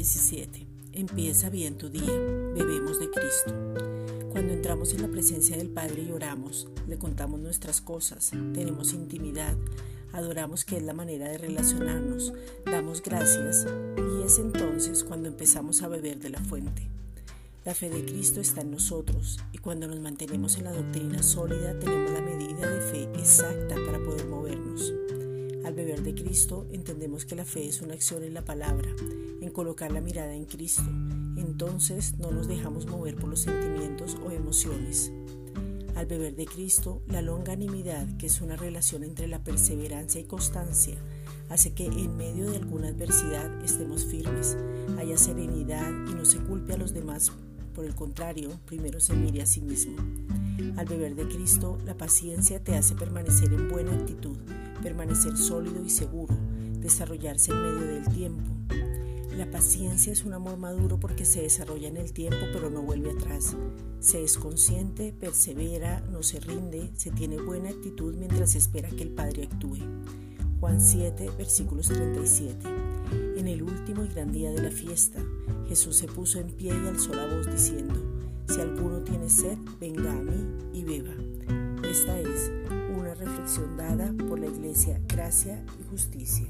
esa vida en tu día. Bebemos de Cristo. Cuando entramos en la presencia del Padre y oramos, le contamos nuestras cosas, tenemos intimidad, adoramos que es la manera de relacionarnos, damos gracias y es entonces cuando empezamos a beber de la fuente. La fe de Cristo está en nosotros y cuando nos mantenemos en la doctrina sólida tenemos la medida beber de Cristo entendemos que la fe es una acción en la palabra, en colocar la mirada en Cristo. Entonces no nos dejamos mover por los sentimientos o emociones. Al beber de Cristo, la longanimidad, que es una relación entre la perseverancia y constancia, hace que en medio de alguna adversidad estemos firmes, haya serenidad y no se culpe a los demás por el contrario, primero se mire a sí mismo. Al beber de Cristo, la paciencia te hace permanecer en buena actitud, permanecer sólido y seguro, desarrollarse en medio del tiempo. La paciencia es un amor maduro porque se desarrolla en el tiempo pero no vuelve atrás. Se es consciente, persevera, no se rinde, se tiene buena actitud mientras espera que el Padre actúe. Juan 7, versículos 37. En el último y gran día de la fiesta, Jesús se puso en pie y alzó la voz diciendo, Si alguno tiene sed, venga a mí y beba por la Iglesia Gracia y Justicia.